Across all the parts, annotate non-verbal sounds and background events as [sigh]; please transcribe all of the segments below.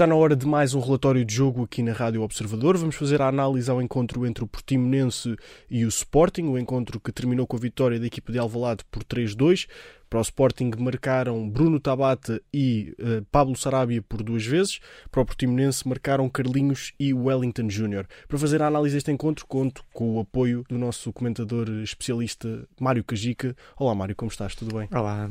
Está na hora de mais um relatório de jogo aqui na Rádio Observador. Vamos fazer a análise ao encontro entre o Portimonense e o Sporting, o encontro que terminou com a vitória da equipa de Alvalade por 3-2. Para o Sporting marcaram Bruno Tabata e uh, Pablo Sarabia por duas vezes. Para o Portimonense marcaram Carlinhos e Wellington Júnior. Para fazer a análise deste encontro, conto com o apoio do nosso comentador especialista Mário Cajica. Olá Mário, como estás? Tudo bem? Olá,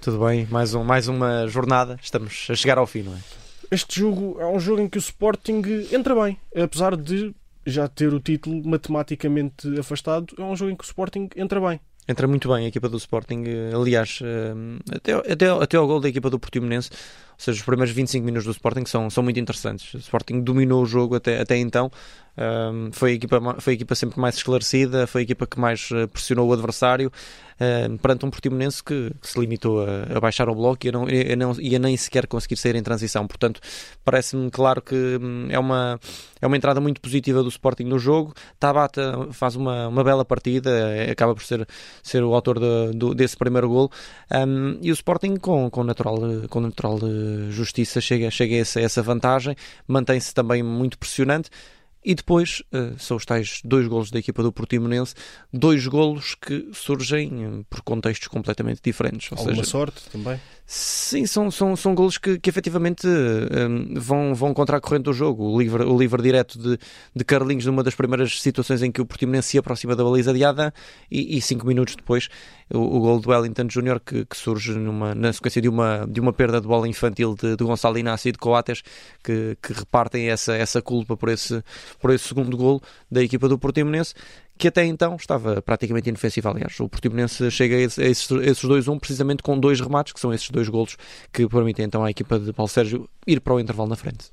tudo bem? Mais, um, mais uma jornada. Estamos a chegar ao fim, não é? Este jogo é um jogo em que o Sporting entra bem, apesar de já ter o título matematicamente afastado. É um jogo em que o Sporting entra bem entra muito bem a equipa do Sporting. Aliás, eh, até, até, até ao gol da equipa do Portimonense, ou seja, os primeiros 25 minutos do Sporting são, são muito interessantes. O Sporting dominou o jogo até, até então, um, foi, a equipa, foi a equipa sempre mais esclarecida, foi a equipa que mais eh, pressionou o adversário um, perante um Portimonense que, que se limitou a, a, baixar o bloco e a, não, e, não, e nem sequer conseguir sair em transição. Portanto, parece-me claro que hum, é uma, é uma entrada muito positiva do Sporting no jogo. Tabata faz uma, uma bela partida, é, acaba por ser, ser o autor de, do, desse primeiro gol. Um, e o Sporting, com, com, natural, com natural eh, justiça, chega, chega a essa, essa vantagem, mantém-se também muito pressionante. E depois uh, são os tais dois golos da equipa do Portimonense, dois golos que surgem uh, por contextos completamente diferentes. Ou Alguma seja, sorte também? Sim, são, são, são golos que, que efetivamente um, vão, vão contra a corrente do jogo. O livre, o livre direto de, de Carlinhos numa das primeiras situações em que o Portimonense se aproxima da baliza de Adam e, e cinco minutos depois o, o gol do Wellington Júnior que, que, surge numa, na sequência de uma, de uma perda de bola infantil de, de Gonçalo Inácio e de Coates que, que repartem essa, essa culpa por esse, por esse segundo gol da equipa do Portimonense que até então estava praticamente inofensivo. Aliás, o Portimonense chega a esses, esses 2-1 precisamente com dois remates, que são esses dois golos que permitem então à equipa de Paulo Sérgio ir para o intervalo na frente.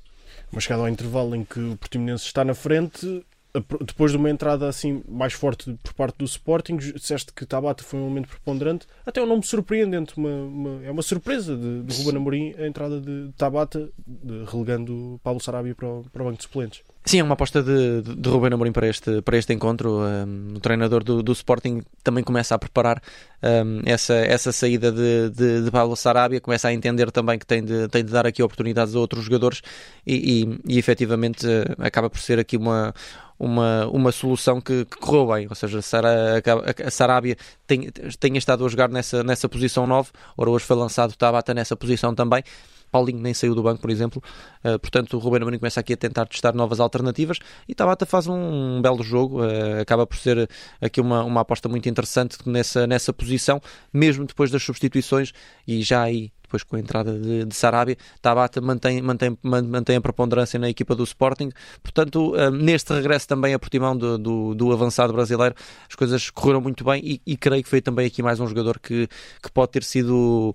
Mas chegado ao intervalo em que o Portimonense está na frente, depois de uma entrada assim mais forte por parte do Sporting, disseste que Tabata foi um momento preponderante, até um nome surpreendente, uma, uma, é uma surpresa de, de Ruben Amorim a entrada de Tabata, de, relegando Pablo Sarabia para o, para o banco de suplentes. Sim, é uma aposta de, de, de Ruben Amorim para este, para este encontro. Um, o treinador do, do Sporting também começa a preparar um, essa, essa saída de, de, de Paulo Sarabia, começa a entender também que tem de, tem de dar aqui oportunidades a outros jogadores e, e, e efetivamente uh, acaba por ser aqui uma, uma, uma solução que, que correu bem, ou seja, a, a Sarabia tem, tem estado a jogar nessa, nessa posição 9, ora hoje foi lançado Tabata nessa posição também, Paulinho nem saiu do banco, por exemplo. Uh, portanto, o Ruben Amorim começa aqui a tentar testar novas alternativas e Tabata faz um, um belo jogo. Uh, acaba por ser aqui uma, uma aposta muito interessante nessa, nessa posição, mesmo depois das substituições e já aí depois com a entrada de, de Sarabia, Tabata mantém, mantém, mantém a preponderância na equipa do Sporting. Portanto, uh, neste regresso também a Portimão do, do, do, avançado brasileiro, as coisas correram muito bem e, e creio que foi também aqui mais um jogador que, que pode ter sido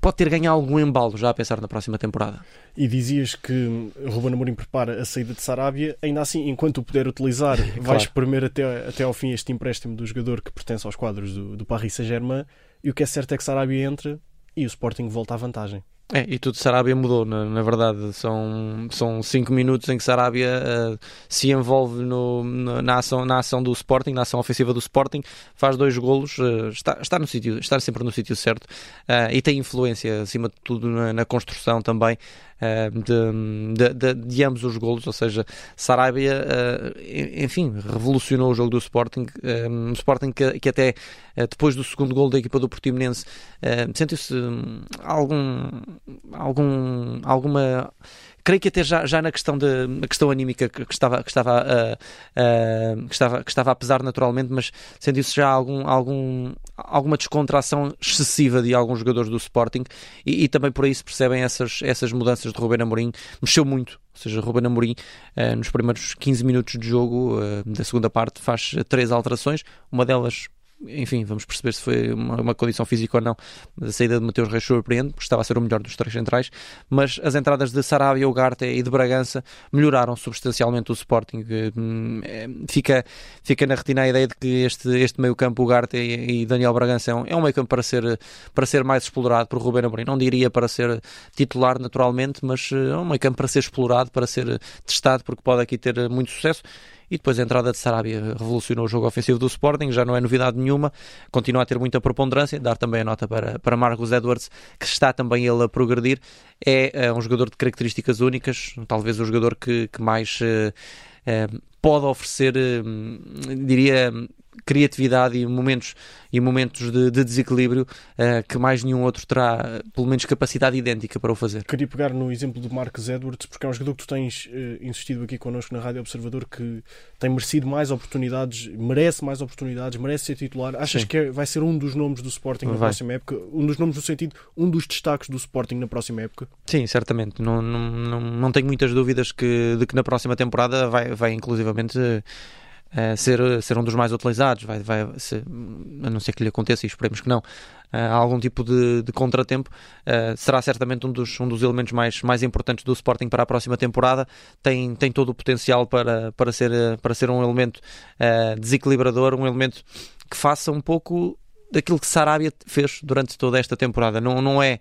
pode ter ganho algum embalo já a pensar na próxima temporada. E dizias que Ruben Amorim prepara a saída de Sarabia, ainda assim, enquanto o puder utilizar, [laughs] claro. vais primeiro até, até ao fim este empréstimo do jogador que pertence aos quadros do, do Paris Saint-Germain, e o que é certo é que Sarabia entra e o Sporting volta à vantagem. É, e tudo Sarabia mudou, na, na, verdade. São, são cinco minutos em que Sarabia uh, se envolve no, na, ação, na ação do Sporting, na ação ofensiva do Sporting, faz dois golos, uh, está, está, no sítio, está sempre no sítio certo uh, e tem influência, acima de tudo, na, na construção também. Eh, de, de, de, ambos os golos, ou seja, Sarabia, uh, enfim, revolucionou o jogo do Sporting, um, eh, Sporting que, que até uh, depois do segundo gol da equipa do Portimonense sentiu-se um, algum, algum, alguma creio que até já, já na questão de na questão anímica que, que estava que estava, uh, uh, que estava que estava a pesar naturalmente, mas sentiu-se já algum, algum alguma descontração excessiva de alguns jogadores do Sporting e, e, também por aí se percebem essas essas mudanças de Ruben Amorim mexeu muito. Ou seja, Ruben Amorim uh, nos primeiros 15 minutos de jogo da segunda parte faz três alterações uma delas enfim, vamos perceber se foi uma, uma condição física ou não. A saída de Mateus Reis surpreende, porque estava a ser o melhor dos três centrais, mas as entradas de Sarabia, Ugarte e de Bragança melhoraram substancialmente o Sporting. Hum, é, fica, fica na retina a ideia de que este, este meio campo, Ugarte e, e Daniel Bragança, é um, é um meio campo para ser, para ser mais explorado por Ruben Amorim. Não diria para ser titular naturalmente, mas é um meio campo para ser explorado, para ser testado, porque pode aqui ter muito sucesso e depois a entrada de Sarabia revolucionou o jogo ofensivo do Sporting, já não é novidade nenhuma, continua a ter muita preponderância, dar também a nota para, para Marcos Edwards, que está também ele a progredir, é, é um jogador de características únicas, talvez o jogador que, que mais uh, pode oferecer, uh, diria, criatividade e momentos, e momentos de, de desequilíbrio uh, que mais nenhum outro terá, pelo menos, capacidade idêntica para o fazer. Queria pegar no exemplo do Marcos Edwards, porque é um jogador que tu tens uh, insistido aqui connosco na Rádio Observador que tem merecido mais oportunidades, merece mais oportunidades, merece ser titular. Achas Sim. que é, vai ser um dos nomes do Sporting na vai. próxima época? Um dos nomes no sentido, um dos destaques do Sporting na próxima época? Sim, certamente. Não, não, não, não tenho muitas dúvidas que, de que na próxima temporada vai, vai inclusivamente. Uh, uh, ser, ser um dos mais utilizados, vai, vai, se, a não ser que lhe aconteça, e esperemos que não, uh, algum tipo de, de contratempo, uh, será certamente um dos, um dos elementos mais, mais importantes do Sporting para a próxima temporada. Tem, tem todo o potencial para, para, ser, para ser um elemento desequilibrador, um elemento que faça um pouco daquilo que Sarabia fez durante toda esta temporada. Não, não é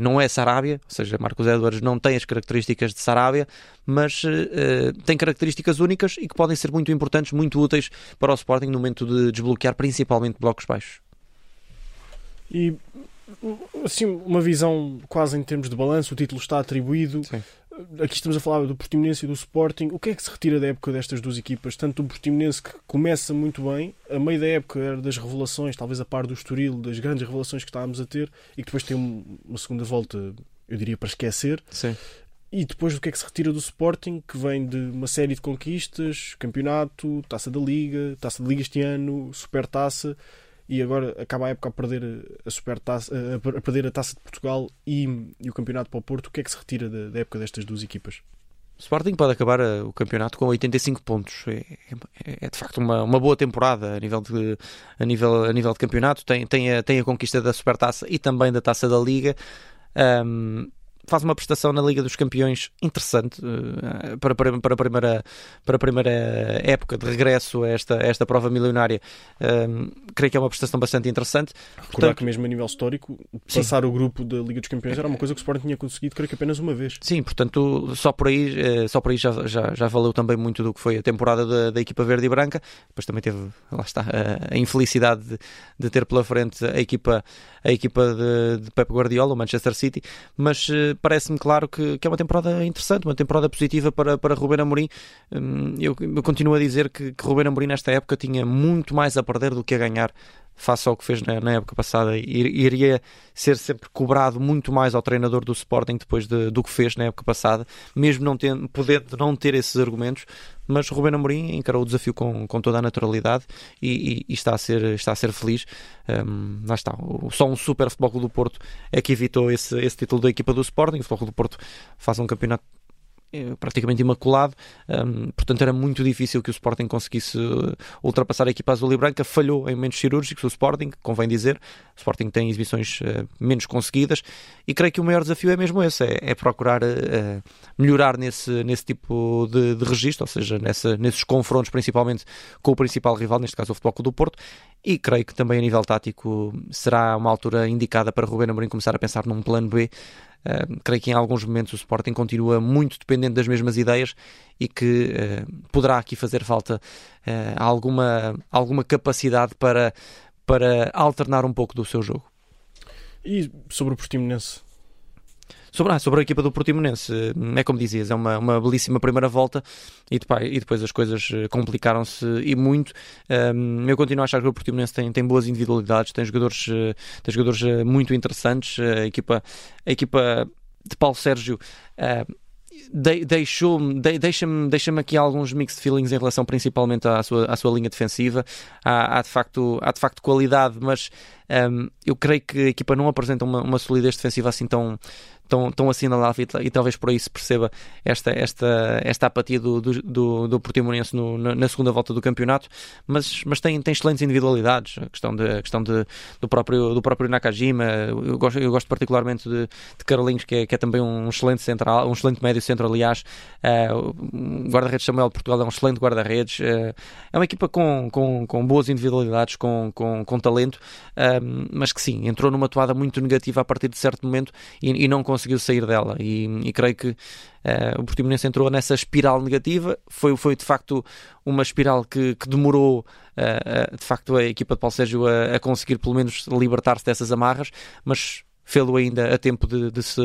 não é Sarabia, ou seja, Marcos Edwards não tem as características de Sarabia, mas uh, tem características únicas e que podem ser muito importantes, muito úteis para o Sporting no momento de desbloquear principalmente blocos baixos. E assim, uma visão quase em termos de balanço, o título está atribuído. Sim aqui estamos a falar do Portimonense e do Sporting. O que é que se retira da época destas duas equipas? Tanto o Portimonense que começa muito bem, a meio da época era das revelações, talvez a par do Estoril, das grandes revelações que estávamos a ter, e que depois tem uma segunda volta, eu diria, para esquecer. Sim. E depois o que é que se retira do Sporting, que vem de uma série de conquistas, campeonato, taça da Liga, taça da Liga este ano, super taça e agora acaba a época a perder a, super taça, a perder a taça de Portugal e, e o campeonato para o Porto. O que é que se retira da, da época destas duas equipas? O Sporting pode acabar eh, o campeonato com 85 pontos. É, é, é, de facto uma, uma boa temporada a nível de, a nível, a nível de campeonato. Tem, tem, a, tem a conquista da Supertaça e também da Taça da Liga. Um, faz uma prestação na Liga dos Campeões interessante uh, para, para, para, a primeira, para a primeira época de regresso a esta, a esta prova milionária. Uh, creio que é uma prestação bastante interessante. Recordar Portanto, que mesmo a nível histórico, passar sim. o grupo da Liga dos Campeões era uma coisa que o Sporting tinha conseguido, creio que apenas uma vez. Sim, portanto, só por aí, uh, só por aí já, já, já valeu também muito do que foi a temporada da, da equipa verde e branca. Depois também teve, lá está, a, a infelicidade de, de, ter pela frente a equipa, a equipa de, de Pep Guardiola, o Manchester City, mas parece-me claro que, que, é uma temporada interessante, uma temporada positiva para, para Ruben Amorim. Hum, eu, eu continuo a dizer que, que Ruben Amorim nesta época tinha muito mais a perder do que a ganhar face ao que fez na, na época passada. Iria ser sempre cobrado muito mais ao treinador do Sporting depois de, do que fez na época passada, mesmo não tendo, podendo não ter esses argumentos. Mas Ruben Amorim encarou o desafio com, com toda a naturalidade e, e, e está, a ser, está a ser feliz. Um, lá está. Só um super Futebol do Porto é que evitou esse, esse título da equipa do Sporting. O Futebol do Porto faz um campeonato praticamente imaculado, um, portanto era muito difícil que o Sporting conseguisse eh, ultrapassar a equipa azul e branca, falhou em momentos cirúrgicos o Sporting, convém dizer, o Sporting tem exibições uh, menos conseguidas. E creio que o maior desafio é mesmo esse, é, é procurar uh, melhorar nesse, nesse tipo de, de registro, ou seja, nessa, nesses confrontos principalmente com o principal rival, neste caso o Futebol Clube do Porto, e creio que também a nível tático será uma altura indicada para Rubén Amorim começar a pensar num plano B Uh, creio que em alguns momentos o Sporting continua muito dependente das mesmas ideias e que uh, poderá aqui fazer falta uh, alguma, alguma capacidade para, para alternar um pouco do seu jogo. E sobre o Portimonense? Sobre, ah, sobre a equipa do Portimonense, é como dizias, é uma, uma belíssima primeira volta e depois, e depois as coisas eh, complicaram-se e muito. Um, eu continuo a achar que o Portimonense tem, tem boas individualidades, tem jogadores, eh, tem jogadores eh, muito interessantes. A equipa, a equipa de Paulo Sérgio. Uh, de, deixou-me, de, deixa-me, deixa-me aqui alguns mixed feelings em relação principalmente à sua, à sua linha defensiva. Há, há de, facto, há de facto qualidade, mas um, eu creio que a equipa não apresenta uma, uma solidez defensiva assim tão, tão, tão assinalável e, e talvez por aí se perceba esta, esta, esta apatia do, do, do, Portimonense no, na, na, segunda volta do campeonato, mas, mas tem, tem excelentes individualidades, a questão, de, a questão de, do, próprio, do próprio Nakajima, eu gosto, eu gosto particularmente de, de que é, que é também um excelente central, um excelente médio centro, aliás, uh, guarda-redes Samuel de Portugal é um excelente guarda-redes, uh, é uma equipa com, com, com boas individualidades, com, com, com talento, uh, mas que sim, entrou numa toada muito negativa a partir de certo momento e, e não conseguiu sair dela. E, e creio que Uh, o Portimonense entrou nessa espiral negativa, foi, foi de facto uma espiral que, que demorou uh, uh, de facto a equipa de Paulo Sérgio a, a conseguir pelo menos libertar-se dessas amarras, mas fê-lo ainda a tempo de, de, se,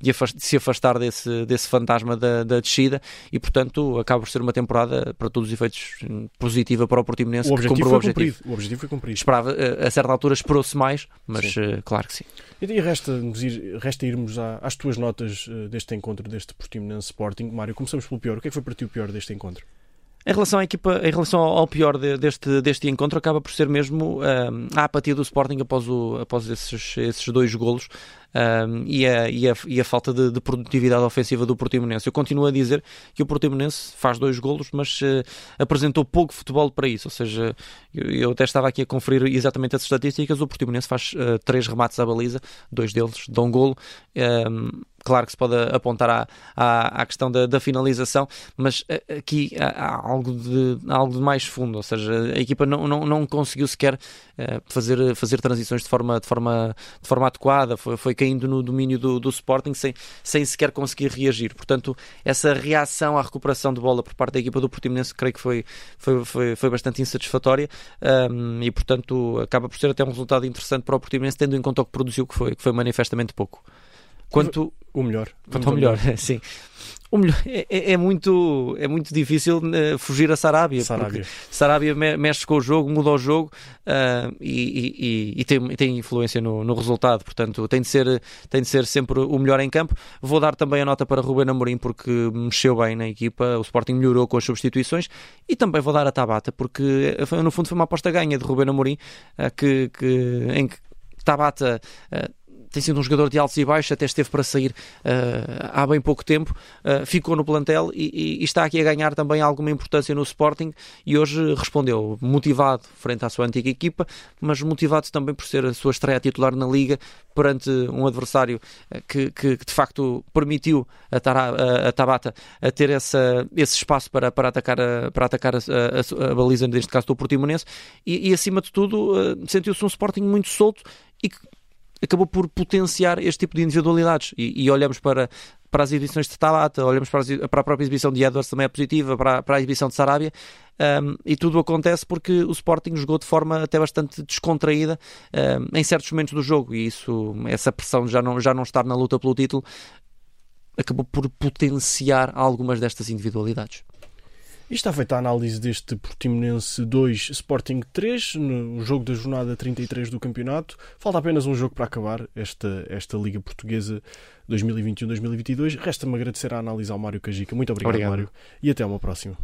de, se, afastar desse, desse fantasma da, da, descida e, portanto, acaba por ser uma temporada, para todos os efeitos, positiva para o Portimonense. O objetivo, foi, o objetivo. Cumprido. o objetivo foi cumprido. Esperava, a certa altura esperou-se mais, mas uh, claro que sim. E resta, ir, resta irmos à, às tuas notas uh, deste encontro, deste Portimonense Sporting. Mário, começamos pelo pior. O que é que foi para ti o pior deste encontro? Em relação à equipa, em relação ao pior de, deste, deste encontro, acaba por ser mesmo um, a apatia do Sporting após, o, após esses, esses dois golos um, e, a, e, a, e, a, falta de, de, produtividade ofensiva do Portimonense. Eu continuo a dizer que o Portimonense faz dois golos, mas uh, apresentou pouco futebol para isso. Ou seja, eu, eu, até estava aqui a conferir exatamente as estatísticas. O Portimonense faz uh, três remates à baliza, dois deles dão golo. Um, claro que se pode apontar à, à, à questão da, da, finalização, mas eh, aqui há, algo, de, algo de mais fundo, ou seja, a equipa não, não, não conseguiu sequer fazer, fazer transições de forma, de forma, de forma adequada, foi, foi caindo no domínio do, do Sporting sem, sem sequer conseguir reagir. Portanto, essa reação à recuperação de bola por parte da equipa do Portimonense creio que foi, foi, foi, foi bastante insatisfatória um, e, portanto, acaba por ser até um resultado interessante para o Portimonense, tendo em conta o que produziu, que foi, que foi manifestamente pouco. Quanto o melhor. Quanto ao melhor, [laughs] sim. Melhor, é, é, é, muito, é muito difícil uh, fugir a Sarabia. Sarabia. Sarabia me, mexe com o jogo, muda o jogo uh, e, e, e, tem, tem influência no, no, resultado. Portanto, tem de, ser, tem de ser sempre o melhor em campo. Vou dar também a nota para Ruben Amorim porque mexeu bem na equipa. O Sporting melhorou com as substituições. E também vou dar a Tabata porque no fundo foi uma aposta ganha de Ruben Amorim uh, que, que, em que Tabata tem sido um jogador de altos e baixos, até esteve para sair uh, há bem pouco tempo, uh, ficou no plantel e, e, está aqui a ganhar também alguma importância no Sporting e hoje respondeu motivado frente à sua antiga equipa, mas motivado também por ser a sua estreia titular na Liga perante um adversário eh, que, que, que de facto permitiu a, Tara, a, a, Tabata a ter essa, esse espaço para, para atacar, a, para atacar a, baliza, neste caso do Portimonense, e, e acima de tudo sentiu-se um Sporting muito solto e que acabou por potenciar este tipo de individualidades. E, e olhamos para, para as exibições de Tabata, olhamos para, as, para, a própria exibição de Edwards também é positiva, para, para a exibição de Sarabia, um, e tudo acontece porque o Sporting jogou de forma até bastante descontraída um, em certos momentos do jogo, e isso, essa pressão já não, já não estar na luta pelo título acabou por potenciar algumas destas individualidades. E está feita a análise deste Portimonense 2 Sporting 3, no jogo da jornada 33 do campeonato. Falta apenas um jogo para acabar esta, esta Liga Portuguesa 2021-2022. Resta-me agradecer a análise ao Mário Cajica. Muito obrigado, obrigado, Mário. E até uma próxima.